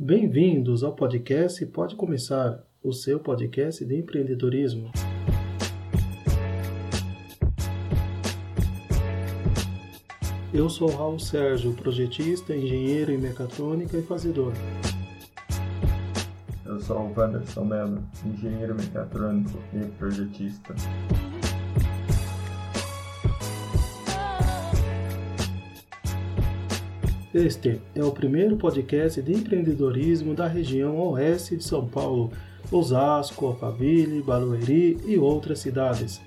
Bem-vindos ao podcast Pode Começar, o seu podcast de empreendedorismo. Eu sou Raul Sérgio, projetista, engenheiro em mecatrônica e fazedor. Eu sou o Wanderson Mello, engenheiro mecatrônico e projetista. Este é o primeiro podcast de empreendedorismo da região oeste de São Paulo, Osasco, Alphaville, Barueri e outras cidades.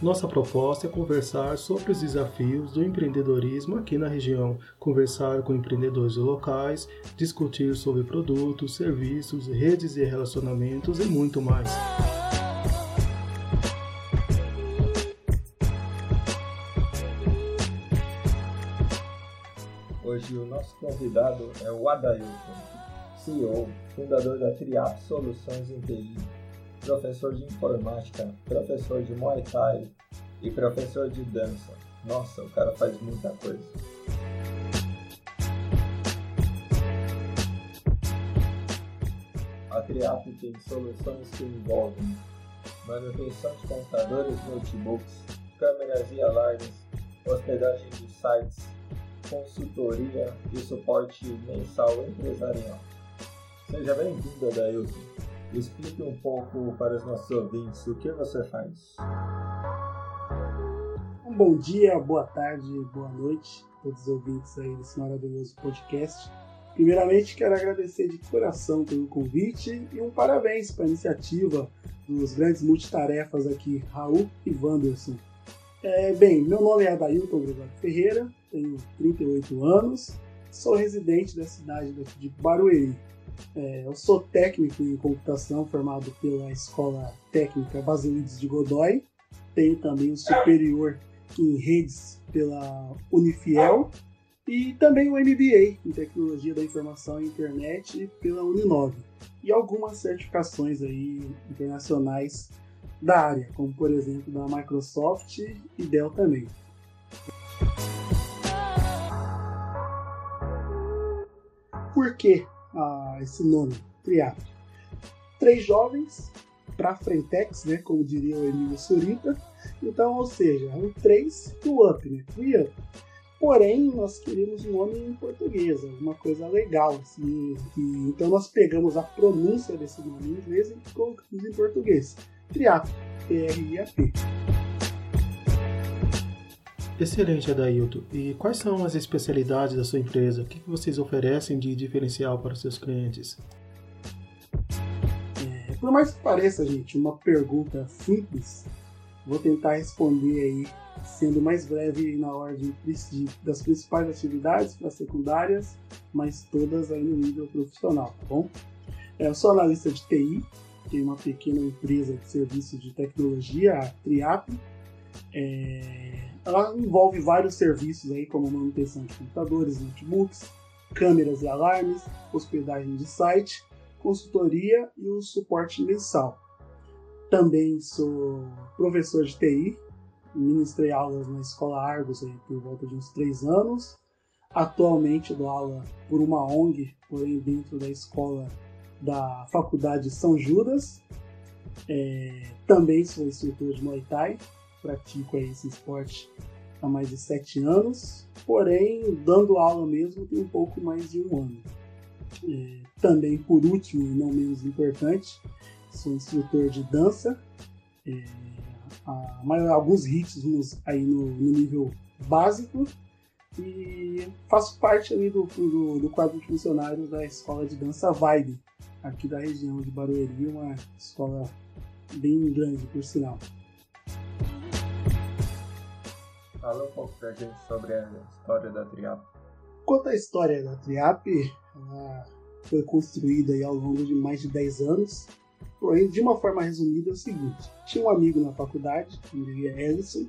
Nossa proposta é conversar sobre os desafios do empreendedorismo aqui na região, conversar com empreendedores locais, discutir sobre produtos, serviços, redes de relacionamentos e muito mais. Hoje o nosso convidado é o Adailton, CEO, fundador da Triap Soluções em TI, professor de informática, professor de Muay Thai e professor de dança. Nossa, o cara faz muita coisa. A Triap tem soluções que envolvem manutenção de computadores, notebooks, câmeras e alarmes, hospedagem de sites, consultoria e suporte mensal empresarial. Seja bem-vindo, Adailton. Explique um pouco para os nossos ouvintes o que você faz. Um bom dia, boa tarde, boa noite a todos os ouvintes aí desse maravilhoso podcast. Primeiramente, quero agradecer de coração pelo convite e um parabéns para a iniciativa dos grandes multitarefas aqui, Raul e Wanderson. É, bem, meu nome é Adailton Gregorio Ferreira, tenho 38 anos, sou residente da cidade de Barueri. É, eu sou técnico em computação formado pela Escola Técnica Basilides de Godoy, tenho também o superior em redes pela Unifiel e também o MBA em Tecnologia da Informação e Internet pela Uninove e algumas certificações aí internacionais da área, como por exemplo da Microsoft e Dell também. Por que ah, esse nome, Triap? Três jovens para Frentex, né, como diria o Emílio Surita. Então, ou seja, um três do up, né? Free. Porém, nós queríamos um nome em português, alguma coisa legal. Assim, então, nós pegamos a pronúncia desse nome em inglês e colocamos em português. Triap, T-R-I-A-P. Excelente, Adailton. E quais são as especialidades da sua empresa? O que vocês oferecem de diferencial para os seus clientes? É, por mais que pareça, gente, uma pergunta simples, vou tentar responder aí sendo mais breve na ordem das principais atividades para secundárias, mas todas aí no nível profissional, tá bom? É, eu sou analista de TI, tenho uma pequena empresa de serviços de tecnologia, a Triap. É, ela envolve vários serviços aí, como manutenção de computadores, notebooks, câmeras e alarmes, hospedagem de site, consultoria e o suporte mensal. Também sou professor de TI, ministrei aulas na Escola Argos aí por volta de uns três anos. Atualmente dou aula por uma ONG, porém dentro da escola da Faculdade São Judas. É, também sou instrutor de Muay Thai, pratico esse esporte há mais de sete anos, porém, dando aula mesmo tem um pouco mais de um ano. É, também, por último e não menos importante, sou instrutor de dança, é, a, alguns ritmos aí no, no, nível básico e faço parte ali do, do, do quadro de funcionários da escola de dança Vibe, aqui da região de Barueri, uma escola bem grande, por sinal. Fala um pouco pra gente sobre a história da Triap. Quanto à história da Triap, ela foi construída ao longo de mais de 10 anos. Porém, de uma forma resumida, é o seguinte: tinha um amigo na faculdade, que é Ellison,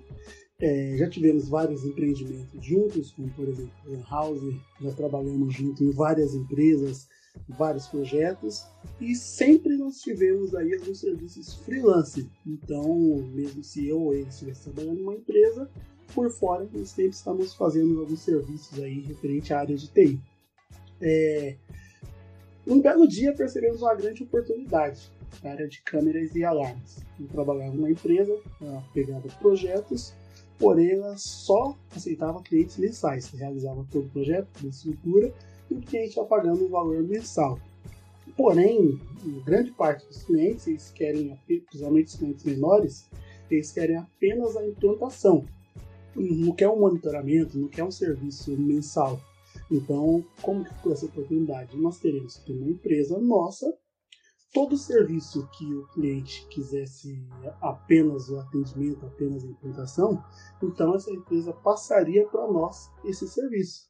é, já tivemos vários empreendimentos juntos, como por exemplo a House, já trabalhamos junto em várias empresas, vários projetos, e sempre nós tivemos aí alguns serviços freelance. Então, mesmo se eu ou ele estivesse trabalhando em uma empresa, por fora, nós sempre estamos fazendo alguns serviços aí referente à área de TI. É, um belo dia percebemos uma grande oportunidade na área de câmeras e alarmes. Eu trabalhava numa empresa, pegava projetos, porém ela só aceitava clientes mensais, realizava todo o projeto, toda a estrutura, e o cliente ia pagando um valor mensal. Porém, grande parte dos clientes, eles querem, principalmente os clientes menores, eles querem apenas a implantação. Não quer um monitoramento, não quer um serviço mensal. Então, como que ficou essa oportunidade? Nós teremos que uma empresa nossa, todo serviço que o cliente quisesse apenas o atendimento, apenas a implantação, então essa empresa passaria para nós esse serviço.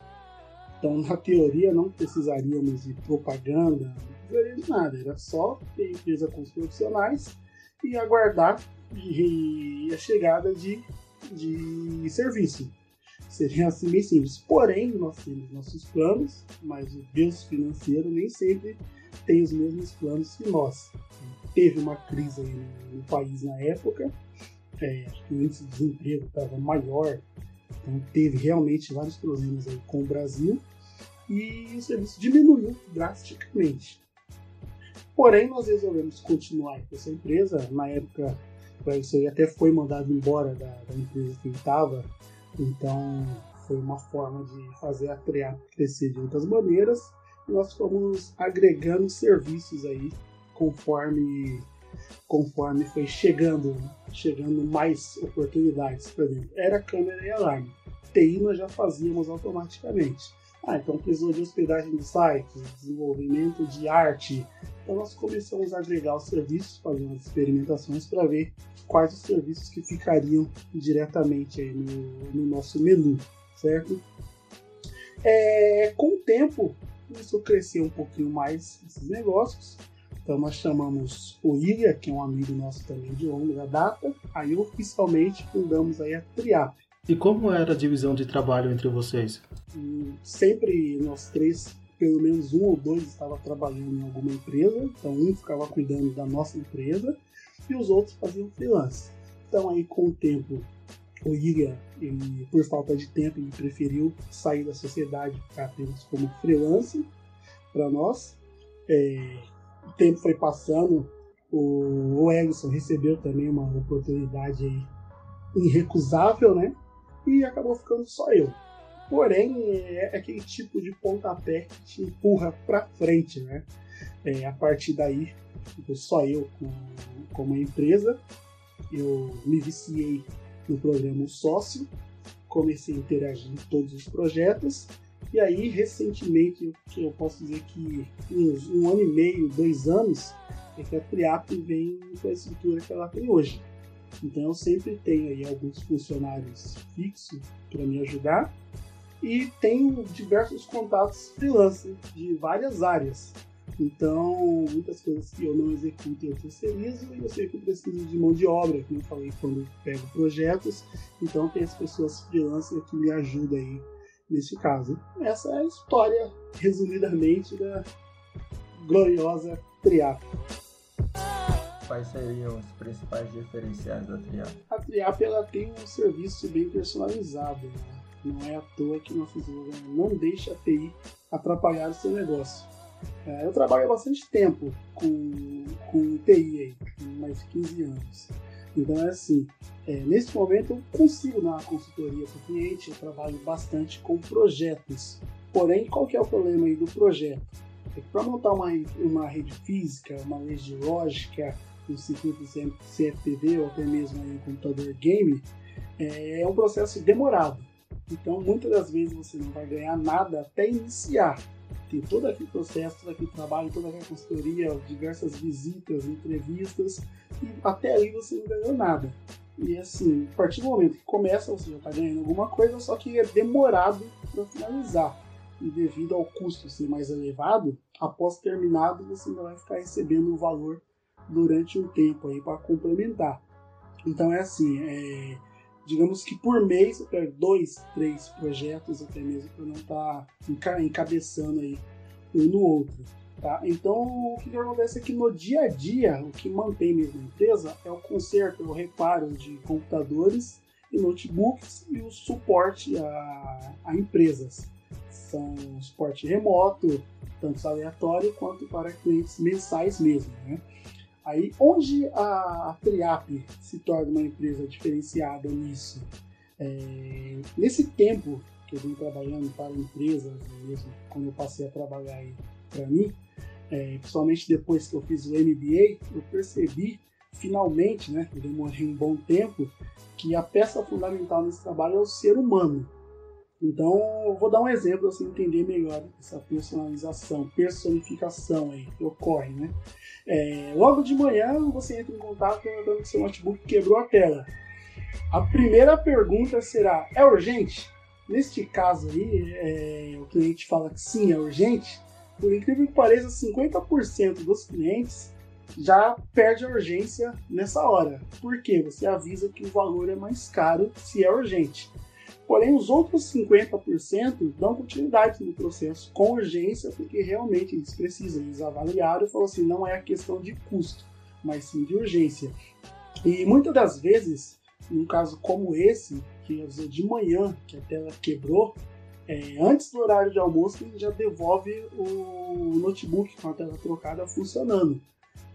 Então, na teoria, não precisaríamos de propaganda, não precisaria de nada, era só ter empresa com os profissionais e aguardar a chegada de, de serviço. Seria assim bem simples. Porém, nós temos nossos planos, mas o Deus financeiro nem sempre tem os mesmos planos que nós. Teve uma crise no, país na época, é, o índice de desemprego estava maior, então teve realmente vários problemas aí com o Brasil e o serviço diminuiu drasticamente. Porém, nós resolvemos continuar com essa empresa. Na época, você até foi mandado embora da, da empresa que estava, então foi uma forma de fazer a TREA crescer de outras maneiras. Nós fomos agregando serviços aí conforme conforme foi chegando chegando mais oportunidades. Por exemplo, era câmera e alarme. TI nós já fazíamos automaticamente. Ah, então precisou de hospedagem de sites, desenvolvimento de arte. Então nós começamos a agregar os serviços, fazendo as experimentações para ver quais os serviços que ficariam diretamente aí no, no nosso menu, certo? É, com o tempo, começou a crescer um pouquinho mais esses negócios. Então nós chamamos o Ilha, que é um amigo nosso também de longa data, aí oficialmente fundamos aí a Triap. E como era a divisão de trabalho entre vocês? Sempre nós três, pelo menos um ou dois estava trabalhando em alguma empresa, então um ficava cuidando da nossa empresa e os outros faziam freelance. Então aí com o tempo o Iga, ele, por falta de tempo, ele preferiu sair da sociedade ficar apenas como freelance para nós. É, o tempo foi passando, o, o recebeu também uma oportunidade aí irrecusável, né? E acabou ficando só eu. Porém, é aquele tipo de pontapé que te empurra para frente, né? É, a partir daí, só eu com, com uma empresa, eu me viciei no programa Sócio, comecei a interagir em todos os projetos, e aí, recentemente, que eu posso dizer que uns um ano e meio, dois anos, é que a Triap vem com a estrutura que ela tem hoje. Então eu sempre tenho aí alguns funcionários fixos para me ajudar e tenho diversos contatos freelance de várias áreas. Então, muitas coisas que eu não executo eu terceirizo e eu sei que eu preciso de mão de obra, como eu falei quando eu pego projetos. Então, tem as pessoas freelance que me ajudam aí nesse caso. Essa é a história, resumidamente, da gloriosa Triap. Quais seriam os principais diferenciais da Triap? A Triap ela tem um serviço bem personalizado. Né? Não é à toa que nós não deixa a TI atrapalhar o seu negócio. É, eu trabalho há bastante tempo com, com TI aí, mais de 15 anos. Então é assim, é, nesse momento eu consigo dar uma consultoria para o cliente, eu trabalho bastante com projetos. Porém, qual que é o problema aí do projeto? É para montar uma, uma rede física, uma rede lógica, um circuito CFTV ou até mesmo um computador game, é, é um processo demorado. Então, muitas das vezes você não vai ganhar nada até iniciar. Tem todo aquele processo, todo aquele trabalho, toda aquela consultoria, diversas visitas, entrevistas, e até aí você não ganhou nada. E assim, a partir do momento que começa, você já está ganhando alguma coisa, só que é demorado para finalizar. E devido ao custo ser mais elevado, após terminado, você ainda vai ficar recebendo o valor durante um tempo aí para complementar. Então é assim, é, digamos que por mês dois, três projetos até mesmo para não estar tá encabeçando aí um no outro. Tá? Então o que, acontece é que no dia a dia o que mantém mesmo a empresa é o conserto, o reparo de computadores e notebooks e o suporte a, a empresas. São suporte remoto, tanto aleatório quanto para clientes mensais mesmo. Né? Aí, onde a, Triap se torna uma empresa diferenciada nisso? É, nesse tempo que eu venho trabalhando para empresas, mesmo quando eu passei a trabalhar para mim, é, principalmente depois que eu fiz o MBA, eu percebi finalmente, né, eu demorei um bom tempo, que a peça fundamental nesse trabalho é o ser humano. Então, vou dar um exemplo para você entender melhor essa personalização, personificação aí que ocorre, né? É, logo de manhã, você entra em contato perguntando que seu notebook quebrou a tela. A primeira pergunta será: é urgente? Neste caso aí, é, o cliente fala que sim, é urgente. Por incrível que pareça, 50% dos clientes já perde a urgência nessa hora. Por quê? Você avisa que o valor é mais caro se é urgente. Porém, os outros 50% dão continuidade no processo com urgência, porque realmente eles precisam. Eles avaliaram e falaram assim: não é a questão de custo, mas sim de urgência. E muitas das vezes, num caso como esse, que avisou de manhã que a tela quebrou, é, antes do horário de almoço, ele já devolve o notebook com a tela trocada funcionando.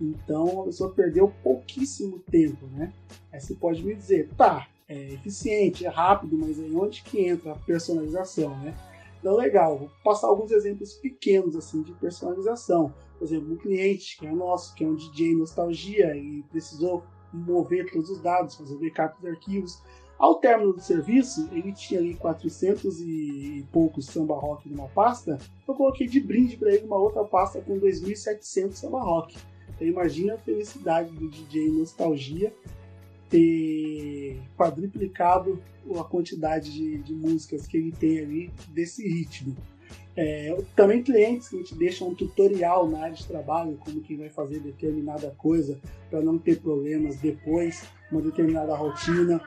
Então a pessoa perdeu pouquíssimo tempo, né? Aí você pode me dizer, tá, é eficiente, é rápido, mas aí onde que entra a personalização, né? Então legal, vou passar alguns exemplos pequenos assim de personalização. Por exemplo, um cliente que é nosso, que é um DJ nostalgia e precisou mover todos os dados, fazer backup dos arquivos. Ao término do serviço, ele tinha ali 400 e poucos samba rock numa pasta. Eu coloquei de brinde para ele uma outra pasta com 2.700 samba rock. Então imagina a felicidade do DJ Nostalgia ter quadruplicado a quantidade de, de músicas que ele tem ali desse ritmo. É, também clientes que te deixam um tutorial na área de trabalho, como que vai fazer determinada coisa para não ter problemas depois, uma determinada rotina.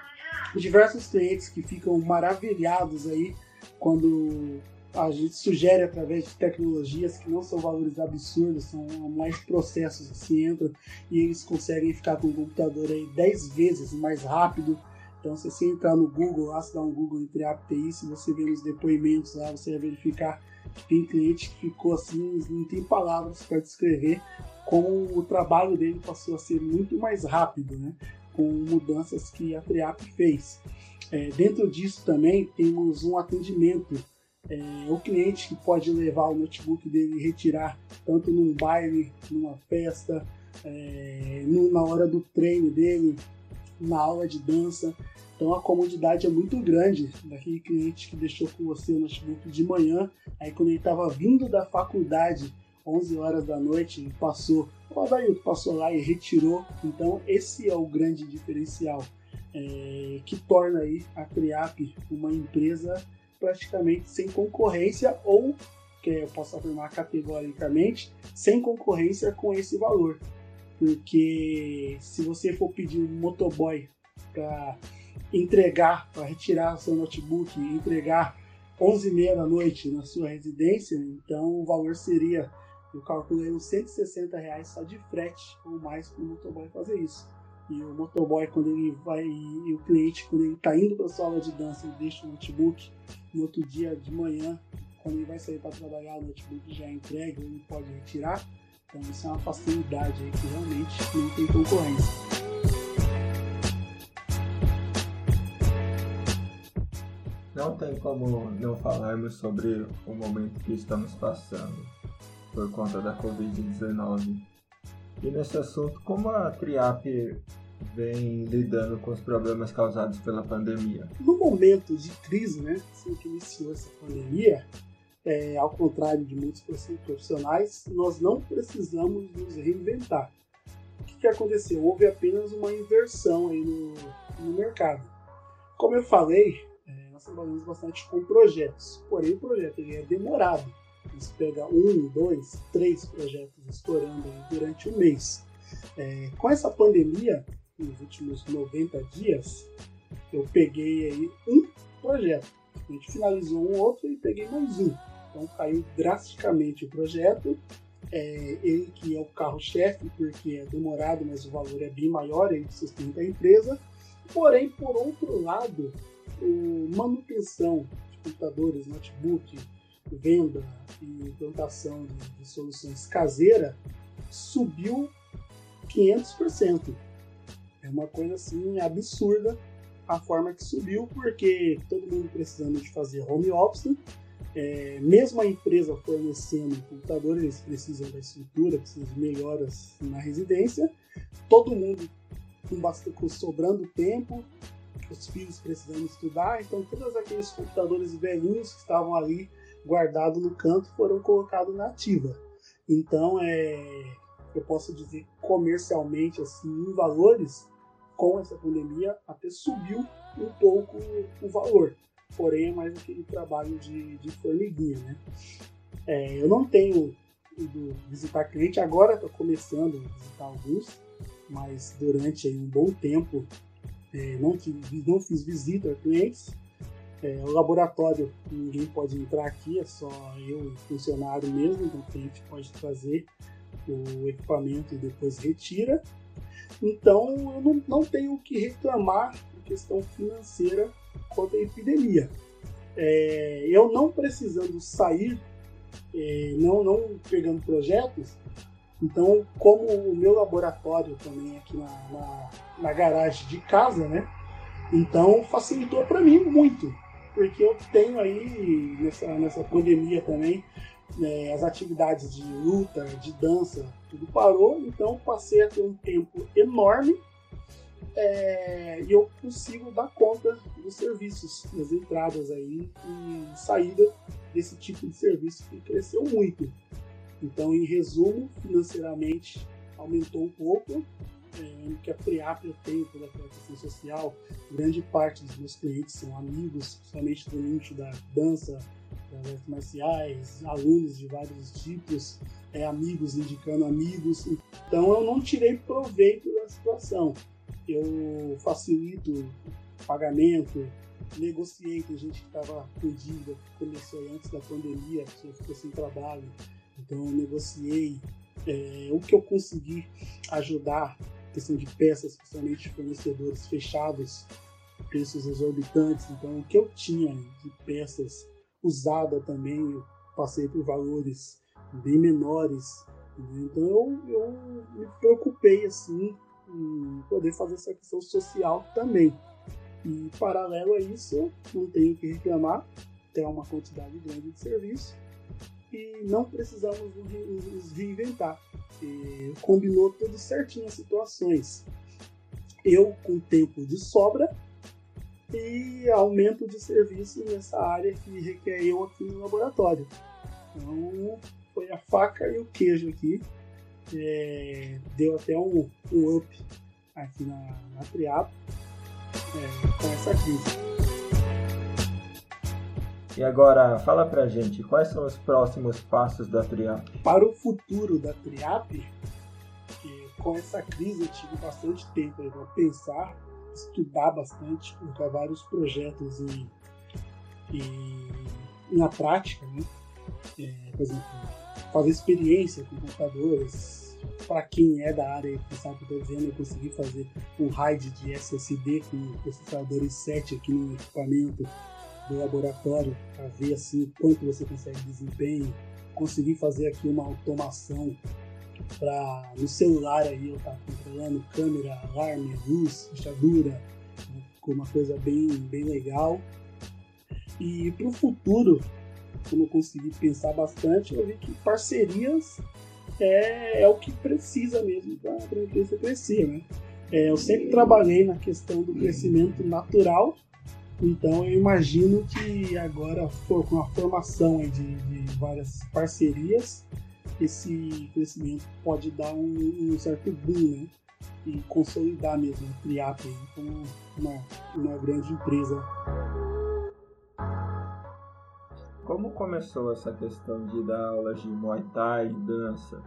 Diversos clientes que ficam maravilhados aí quando a gente sugere através de tecnologias que não são valores absurdos, são mais processos que se entram e eles conseguem ficar com o computador aí 10 vezes mais rápido. Então, se você entrar no Google, lá, se dá um Google entre API, se você ver os depoimentos lá, você vai verificar que tem cliente que ficou assim, não tem palavras para descrever como o trabalho dele passou a ser muito mais rápido, né? com mudanças que a Triap fez. É, dentro disso também temos um atendimento é, o cliente que pode levar o notebook dele e retirar tanto num baile, numa festa, é, na hora do treino dele, na aula de dança. Então a comodidade é muito grande daquele cliente que deixou com você o notebook de manhã, aí quando ele estava vindo da faculdade, 11 horas da noite, ele passou, o Adailton passou lá e retirou. Então esse é o grande diferencial é, que torna aí a Triap uma empresa praticamente sem concorrência ou, que eu posso afirmar categoricamente, sem concorrência com esse valor. Porque se você for pedir um motoboy para entregar, para retirar seu notebook e entregar 11h30 da noite na sua residência, então o valor seria, eu calculei uns 160 reais só de frete ou mais para o motoboy fazer isso. E o motoboy, quando ele vai, e o cliente, quando ele está indo para sua aula de dança, ele deixa o notebook. No outro dia de manhã, quando ele vai sair para trabalhar, o notebook já é entregue, ele pode retirar. Então, isso é uma facilidade aí que realmente não tem concorrência. Não tem como não falarmos sobre o momento que estamos passando por conta da Covid-19 e nesse assunto, como a Triap vem lidando com os problemas causados pela pandemia? No momento de crise, né, assim que iniciou essa pandemia, é, ao contrário de muitos profissionais, nós não precisamos nos reinventar. O que, que aconteceu? Houve apenas uma inversão aí no, no mercado. Como eu falei, é, nós trabalhamos bastante com projetos, porém o projeto ele é demorado. Você pega um, dois, três projetos estourando durante um mês. É, com essa pandemia, nos últimos 90 dias, eu peguei aí um projeto. A gente finalizou um outro e peguei mais um. Então caiu drasticamente o projeto. É, ele que é o carro-chefe, porque é demorado, mas o valor é bem maior, ele sustenta a empresa. Porém, por outro lado, o manutenção de computadores, notebook, venda e implantação de, de soluções caseira subiu 500%. É uma coisa assim absurda a forma que subiu, porque todo mundo precisando de fazer home office, é, mesmo a empresa fornecendo computadores, eles precisam da estrutura, precisam de melhoras na residência, todo mundo com, bastante, com sobrando tempo, os filhos precisando estudar, então todos aqueles computadores velhinhos que estavam ali guardados no canto foram colocados na ativa. Então, é, eu posso dizer comercialmente, assim, em valores, com essa pandemia, até subiu um pouco o valor. Porém, é mais aquele trabalho de, de formiguinha, né? É, eu não tenho ido visitar cliente, agora estou começando a visitar alguns, mas durante aí, um bom tempo é, não, tive, não fiz visita a clientes. É, o laboratório, ninguém pode entrar aqui, é só eu funcionário mesmo, então o cliente pode trazer o equipamento e depois retira. Então eu não, não tenho o que reclamar em questão financeira quanto à epidemia. É, eu não precisando sair, é, não, não pegando projetos, então como o meu laboratório também é aqui na, na, na garagem de casa, né? Então facilitou para mim muito, porque eu tenho aí nessa, nessa pandemia também é, as atividades de luta, de dança, tudo parou, então passei a ter um tempo enorme é, e eu consigo dar conta dos serviços, das entradas aí e saída desse tipo de serviço que cresceu muito. Então, em resumo, financeiramente aumentou um pouco, é, que a FREAP eu tenho aquela questão social, grande parte dos meus clientes são amigos, principalmente do nicho da dança, das artes marciais, alunos de vários tipos, é, amigos indicando amigos. Então eu não tirei proveito da situação. Eu facilito pagamento, negociei com gente que estava com dívida, que começou antes da pandemia, a pessoa ficou sem trabalho. Então eu negociei é, o que eu consegui ajudar, questão de peças, principalmente fornecedores fechados, preços exorbitantes. Então o que eu tinha de peças usada também, eu passei por valores bem menores. Então eu, eu me preocupei assim em poder fazer essa questão social também. E paralelo a isso, não tenho que reclamar, tem uma quantidade grande de serviço e não precisamos nos reinventar. E combinou tudo certinho as situações. Eu com tempo de sobra e aumento de serviço nessa área que requer eu aqui no laboratório. Então foi a faca e o queijo aqui. É, deu até um, um up aqui na, na Triapo é, com essa crise. E agora, fala pra gente, quais são os próximos passos da Triap? Para o futuro da Triap, com essa crise eu tive bastante tempo para pensar estudar bastante, colocar vários projetos em, em, na prática, né? É, por exemplo, fazer experiência com computadores. Para quem é da área e sabe o que estou dizendo, eu consegui fazer um RAID de SSD com processadores 7 aqui no equipamento do laboratório para ver assim quanto você consegue desempenho. Consegui fazer aqui uma automação para no celular aí eu tá controlando câmera, alarme, luz, fechadura, ficou uma coisa bem, bem legal. E para o futuro, como eu consegui pensar bastante, eu vi que parcerias é, é o que precisa mesmo para a empresa crescer, né? É, eu sempre trabalhei na questão do crescimento natural, então eu imagino que agora com a formação de, de várias parcerias, esse crescimento pode dar um, um certo boom, né? E consolidar mesmo a Triap como uma, uma grande empresa. Como começou essa questão de dar aulas de Muay Thai, dança?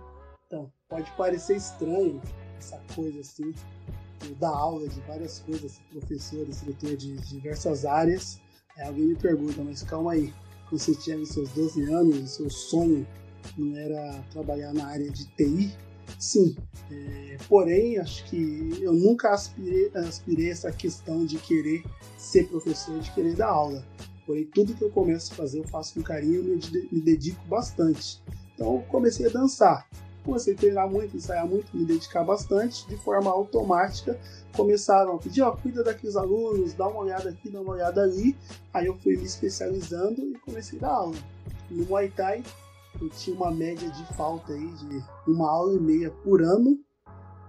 Então, pode parecer estranho essa coisa assim, dar aula de várias coisas, professor, instrutor de diversas áreas. Aí alguém me pergunta, mas calma aí, quando você tinha seus 12 anos, o seu sonho não era trabalhar na área de TI, Sim, é, porém, acho que eu nunca aspirei, aspirei essa questão de querer ser professor, de querer dar aula. Porém, tudo que eu começo a fazer, eu faço com carinho, me, me dedico bastante. Então, comecei a dançar. Comecei a treinar muito, ensaiar muito, me dedicar bastante. De forma automática, começaram a pedir: ó, cuida daqueles alunos, dá uma olhada aqui, dá uma olhada ali. Aí eu fui me especializando e comecei a dar aula. No Muay Thai, eu tinha uma média de falta aí de uma aula e meia por ano.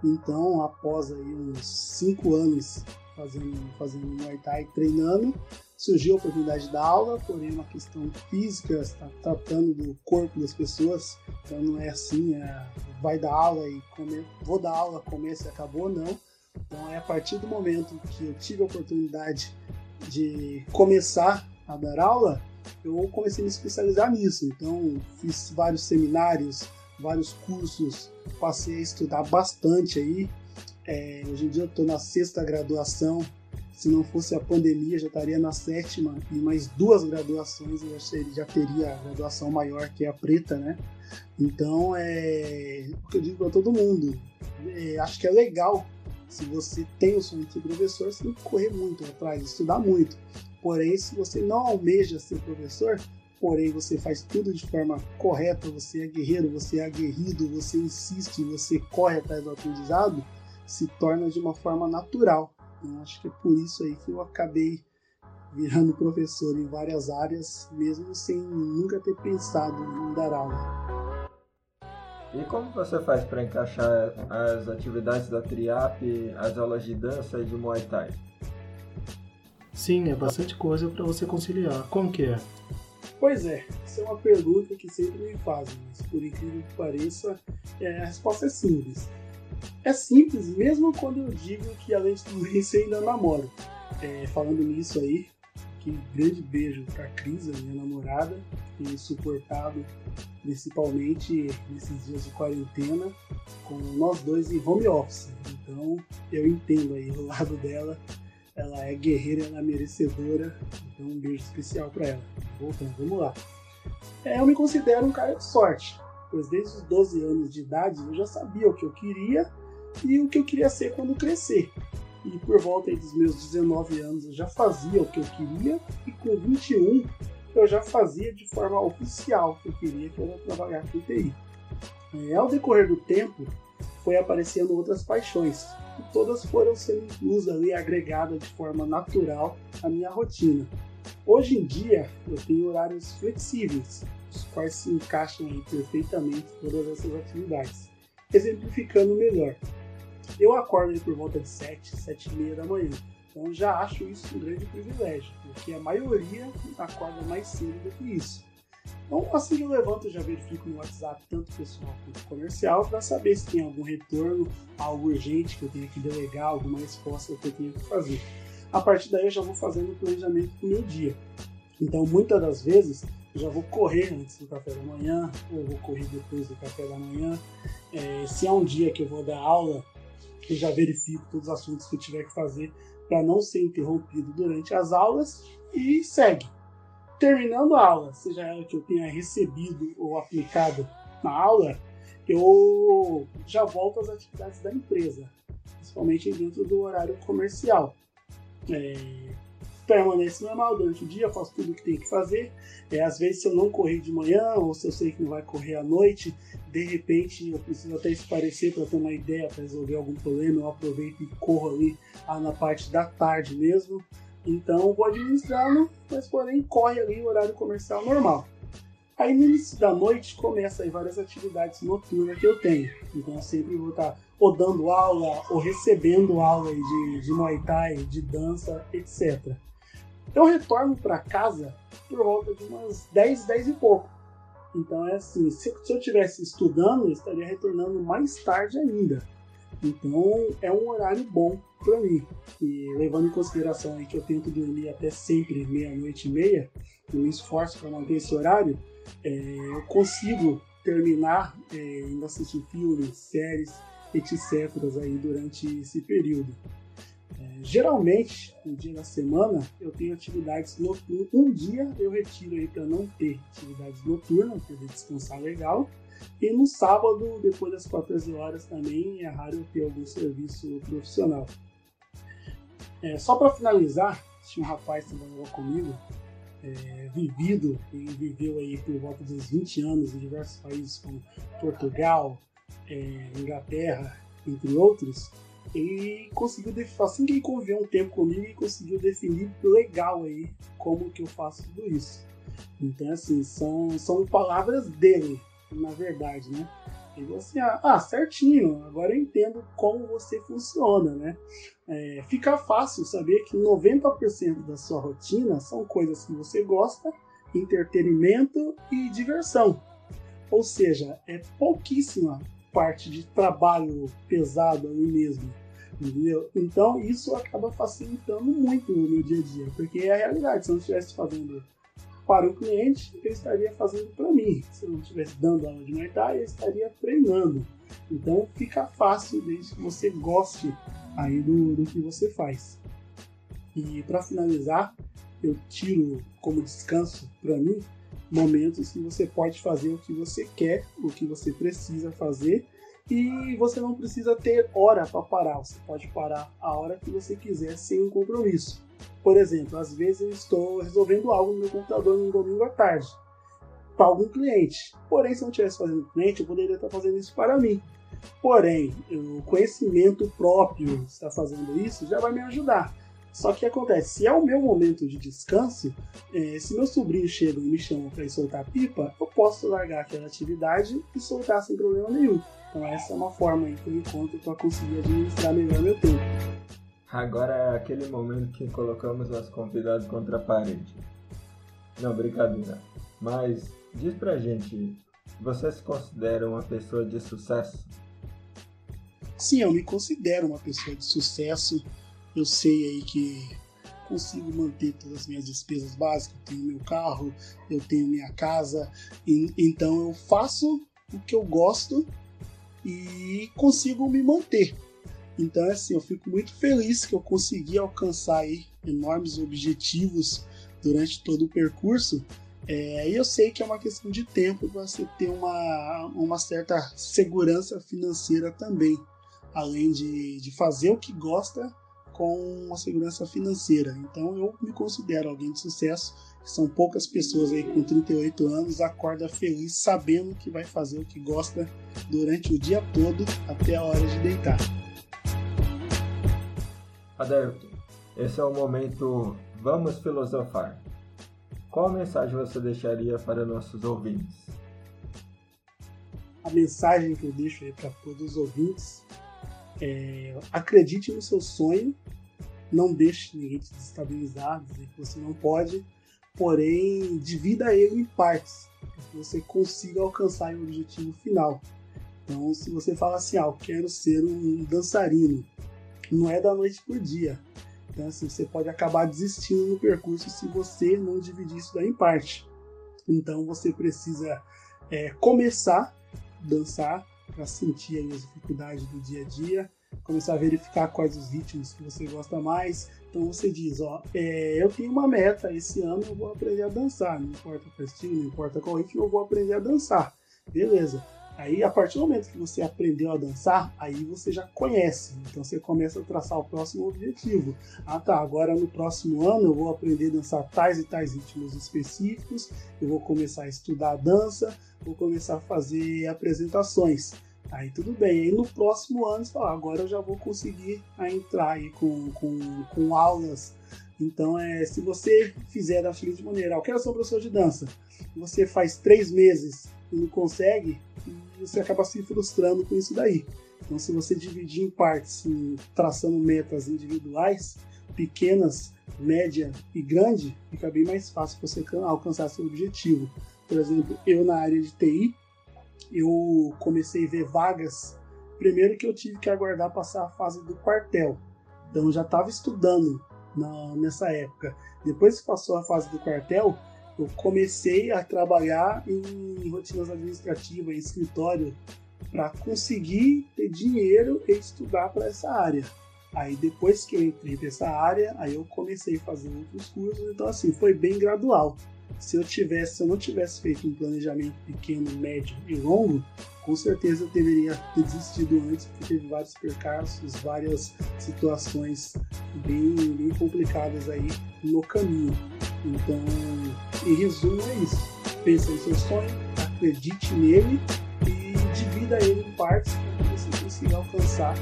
Então, após aí uns cinco anos fazendo, fazendo Muay Thai, treinando, surgiu a oportunidade da aula, porém uma questão física, está tratando do corpo das pessoas, então não é assim, é, vai dar aula e come, vou dar aula, começa e acabou, não. Então é a partir do momento que eu tive a oportunidade de começar a dar aula, eu comecei a me especializar nisso. Então, fiz vários seminários, vários cursos, passei a estudar bastante aí. É, hoje em dia eu estou na sexta graduação. Se não fosse a pandemia, já estaria na sétima e mais duas graduações eu já teria a graduação maior que é a preta, né? Então é o que eu digo para todo mundo. É, acho que é legal se você tem o sonho de ser professor, você tem que correr muito atrás, estudar muito. Porém, se você não almeja ser professor, porém você faz tudo de forma correta, você é guerreiro, você é aguerrido, você insiste, você corre atrás do aprendizado, se torna de uma forma natural. Então, acho que é por isso aí que eu acabei virando professor em várias áreas, mesmo sem nunca ter pensado em dar aula. E como você faz para encaixar as atividades da TRIAP, as aulas de dança e de Muay Thai? Sim, é bastante coisa para você conciliar. Como que é? Pois é, essa é uma pergunta que sempre me fazem, mas por incrível que pareça, é, a resposta é simples. É simples mesmo quando eu digo que além de tudo isso eu ainda namoro. É, falando nisso aí, que grande beijo pra Cris, a minha namorada, que tem suportado principalmente nesses dias de quarentena, com nós dois em home office. Então eu entendo aí o lado dela ela é guerreira, ela é merecedora. Então, um beijo especial para ela. Voltando, vamos lá. É, eu me considero um cara de sorte, pois desde os 12 anos de idade eu já sabia o que eu queria e o que eu queria ser quando crescer. E por volta dos meus 19 anos eu já fazia o que eu queria e com 21 eu já fazia de forma oficial o que eu queria, que era trabalhar com TI. É, ao decorrer do tempo, foi aparecendo outras paixões, e todas foram sendo inclusas ali, agregadas de forma natural à minha rotina. Hoje em dia, eu tenho horários flexíveis, os quais se encaixam perfeitamente todas essas atividades. Exemplificando melhor, eu acordo por volta de 7, 7 e meia da manhã, então já acho isso um grande privilégio, porque a maioria acorda mais cedo do que isso. Então, assim eu levanto, eu já verifico no WhatsApp, tanto pessoal quanto comercial, para saber se tem algum retorno, algo urgente que eu tenho que delegar, alguma resposta que eu tenho que fazer. A partir daí, eu já vou fazendo o planejamento do meu dia. Então, muitas das vezes, eu já vou correr antes do café da manhã, ou vou correr depois do café da manhã. É, se é um dia que eu vou dar aula, eu já verifico todos os assuntos que eu tiver que fazer para não ser interrompido durante as aulas e segue terminando a aula, seja ela que eu tenha recebido ou aplicado na aula, eu já volto às atividades da empresa, principalmente dentro do horário comercial. É, normal durante o dia, faço tudo o que tem que fazer. É, às vezes, se eu não correr de manhã ou se eu sei que não vai correr à noite, de repente eu preciso até esparecer para ter uma ideia, para resolver algum problema, eu aproveito e corro ali ah, na parte da tarde mesmo. Então vou administrando, mas porém corre ali o horário comercial normal. Aí no início da noite começa aí várias atividades noturnas que eu tenho. Então eu sempre vou estar ou dando aula ou recebendo aula de, de Muay Thai, de dança, etc. Eu retorno para casa por volta de umas 10, 10 e pouco. Então é assim, se, se eu estivesse estudando, eu estaria retornando mais tarde ainda. Então é um horário bom para mim. E levando em consideração aí que eu tento dormir até sempre meia-noite e meia, e me esforço para manter esse horário, é, eu consigo terminar é, indo assistir filmes, séries, etc. aí durante esse período. É, geralmente, no dia da semana, eu tenho atividades noturnas. Um dia eu retiro aí para não ter atividades noturnas, para descansar legal. E no sábado, depois das 14 horas também, é raro ter algum serviço profissional. É, só para finalizar, tinha um rapaz que trabalhou comigo, é, vivido e viveu aí por volta dos 20 anos em diversos países como Portugal, é, Inglaterra, entre outros, ele conseguiu assim que ele conviveu um tempo comigo, ele conseguiu definir legal aí como que eu faço tudo isso. Então assim, são, são palavras dele, na verdade, né? Ele falou assim, ah, ah, certinho, agora eu entendo como você funciona, né? É, fica fácil saber que 90% da sua rotina são coisas que você gosta, entretenimento e diversão. Ou seja, é pouquíssima parte de trabalho pesado ali mesmo. Entendeu? Então isso acaba facilitando muito o meu dia a dia, porque é a realidade. Se eu não estivesse fazendo para o cliente, eu estaria fazendo para mim. Se eu não estivesse dando aula de Muay Thai, eu estaria treinando. Então fica fácil desde que você goste aí do, do que você faz. E para finalizar, eu tiro como descanso para mim momentos que você pode fazer o que você quer, o que você precisa fazer e você não precisa ter hora para parar. Você pode parar a hora que você quiser sem um compromisso. Por exemplo, às vezes eu estou resolvendo algo no meu computador no domingo à tarde para algum cliente. Porém, se eu não estivesse fazendo cliente, eu poderia estar fazendo isso para mim. Porém, o conhecimento próprio estar fazendo isso já vai me ajudar. Só que acontece, se é o meu momento de descanso, é, se meu sobrinho chega e me chama para soltar pipa, eu posso largar aquela atividade e soltar sem problema nenhum. Então essa é uma forma aí que eu encontro para conseguir administrar melhor meu tempo. Agora é aquele momento que colocamos nosso convidado contra a parede. Não, brincadeira. Mas diz pra gente, você se considera uma pessoa de sucesso? Sim, eu me considero uma pessoa de sucesso. Eu sei aí que consigo manter todas as minhas despesas básicas. Eu tenho meu carro, eu tenho minha casa, e, então eu faço o que eu gosto e consigo me manter. Então, assim, eu fico muito feliz que eu consegui alcançar aí enormes objetivos durante todo o percurso. É, e eu sei que é uma questão de tempo para você ter uma, uma certa segurança financeira também, além de, de fazer o que gosta com uma segurança financeira. Então, eu me considero alguém de sucesso são poucas pessoas aí com 38 anos acorda feliz sabendo que vai fazer o que gosta durante o dia todo até a hora de deitar. Adelto, esse é o momento Vamos Filosofar. Qual mensagem você deixaria para nossos ouvintes? A mensagem que eu deixo aí para todos os ouvintes é acredite no seu sonho, não deixe ninguém te desestabilizar, dizer que você não pode, porém divida ele em partes, para que você consiga alcançar o objetivo final. Então, se você fala assim, ah, eu quero ser um dançarino, não é da noite por dia. Então, assim, você pode acabar desistindo no percurso se você não dividir isso daí em parte. Então, você precisa é, começar a dançar para sentir as dificuldades do dia a dia, começar a verificar quais os ritmos que você gosta mais, então você diz, ó, é, eu tenho uma meta, esse ano eu vou aprender a dançar, não importa o estilo, não importa qual ritmo, eu vou aprender a dançar. Beleza. Aí, a partir do momento que você aprendeu a dançar, aí você já conhece. Então você começa a traçar o próximo objetivo. Ah, tá. Agora no próximo ano eu vou aprender a dançar tais e tais ritmos específicos. Eu vou começar a estudar a dança. Vou começar a fazer apresentações. Aí tudo bem. Aí no próximo ano, você fala, agora eu já vou conseguir entrar aí com, com, com aulas. Então, é, se você fizer da seguinte maneira, eu quero ser um professor de dança, você faz três meses e não consegue, você acaba se frustrando com isso daí. Então, se você dividir em partes, traçando metas individuais, pequenas, média e grande, fica bem mais fácil você alcançar seu objetivo. Por exemplo, eu na área de TI, eu comecei a ver vagas. Primeiro que eu tive que aguardar passar a fase do quartel. Então eu já estava estudando na, nessa época. Depois que passou a fase do quartel, eu comecei a trabalhar em rotinas administrativas, em escritório, para conseguir ter dinheiro e estudar para essa área. Aí depois que eu entrei nessa área, aí eu comecei a fazer outros cursos, então assim, foi bem gradual. Se eu tivesse, se eu não tivesse feito um planejamento pequeno, médio e longo, com certeza eu deveria ter desistido antes, porque teve vários percalços, várias situações bem, bem complicadas aí no caminho. Então, em resumo, é isso. Pense no seu sonho, acredite nele e divida ele em partes para que você consiga alcançar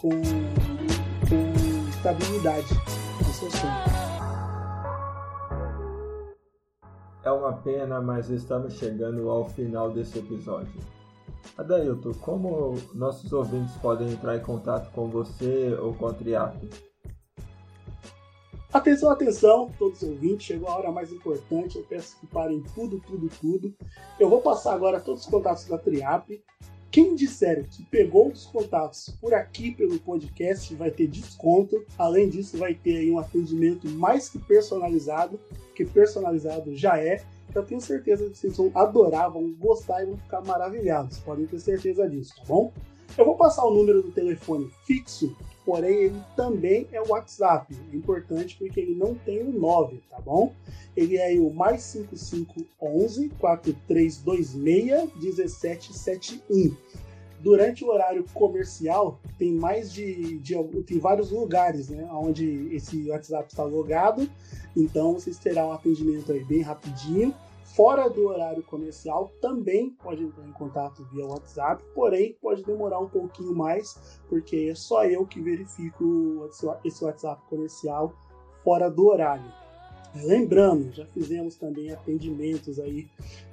com, com estabilidade o seu sonho. É uma pena, mas estamos chegando ao final desse episódio. Adailton, como nossos ouvintes podem entrar em contato com você ou com a Triap? Atenção, atenção, todos os ouvintes, chegou a hora mais importante. Eu peço que parem tudo, tudo, tudo. Eu vou passar agora todos os contatos da Triap. Quem disser que pegou os contatos por aqui pelo podcast vai ter desconto. Além disso, vai ter um atendimento mais que personalizado, que personalizado já é. Eu tenho certeza que vocês vão adorar, vão gostar e vão ficar maravilhados. Podem ter certeza disso, tá bom? Eu vou passar o número do telefone fixo, porém ele também é o WhatsApp. É importante porque ele não tem o 9, tá bom? Ele é o mais 5511 4326 1771. Durante o horário comercial, tem mais de, de tem vários lugares, né, onde esse WhatsApp está logado. Então vocês terão um atendimento aí bem rapidinho fora do horário comercial também pode entrar em contato via WhatsApp, porém pode demorar um pouquinho mais, porque é só eu que verifico esse WhatsApp comercial fora do horário. Lembrando, já fizemos também atendimentos aí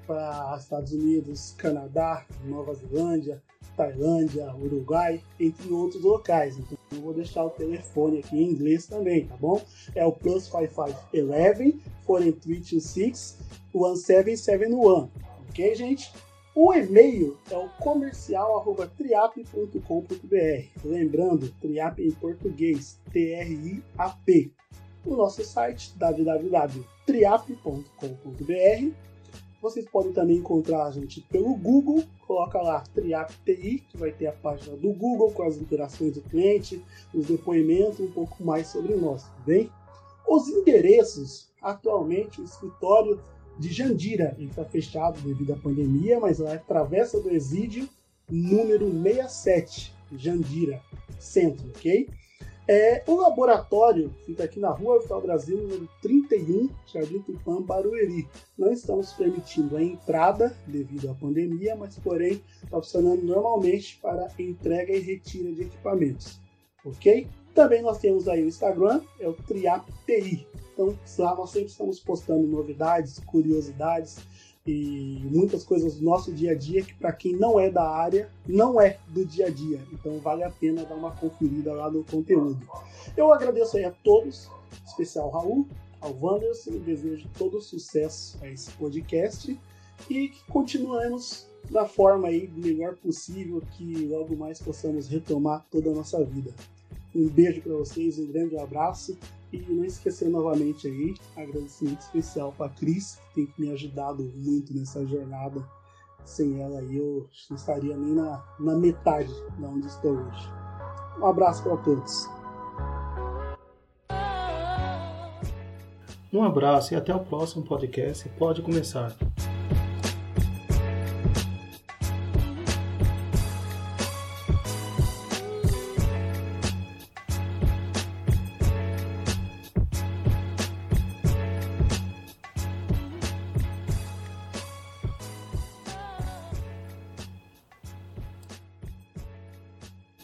para Estados Unidos, Canadá, Nova Zelândia, Tailândia, Uruguai, entre outros locais. Então eu vou deixar o telefone aqui em inglês também, tá bom? É o plus 5511 4326 1771, ok, gente? O e-mail é o comercial@triap.com.br. Lembrando, triap em português, T R I A P. O nosso site www.triap.com.br vocês podem também encontrar a gente pelo Google, coloca lá Triap TI, que vai ter a página do Google com as interações do cliente, os depoimentos, um pouco mais sobre nós, tá bem? Os endereços, atualmente o escritório de Jandira, ele está fechado devido à pandemia, mas lá é Travessa do Exídio, número 67, Jandira, centro, ok? É, o laboratório fica aqui na Rua Vital Brasil, número 31, Jardim Tupã, Barueri. Não estamos permitindo a entrada devido à pandemia, mas porém está funcionando normalmente para entrega e retira de equipamentos. Ok? Também nós temos aí o Instagram, é o TriapTI. Então lá nós sempre estamos postando novidades, curiosidades, e muitas coisas do nosso dia a dia que para quem não é da área não é do dia a dia. Então vale a pena dar uma conferida lá no conteúdo. Eu agradeço aí a todos em especial Raul ao Wanderson desejo todo sucesso a esse podcast e que continuemos da forma aí melhor possível que logo mais possamos retomar toda a nossa vida. Um beijo para vocês um grande abraço e não esquecer novamente aí, agradecimento especial para Cris, que tem me ajudado muito nessa jornada. Sem ela aí eu não estaria nem na, na metade de onde estou hoje. Um abraço para todos. Um abraço e até o próximo podcast. Pode começar.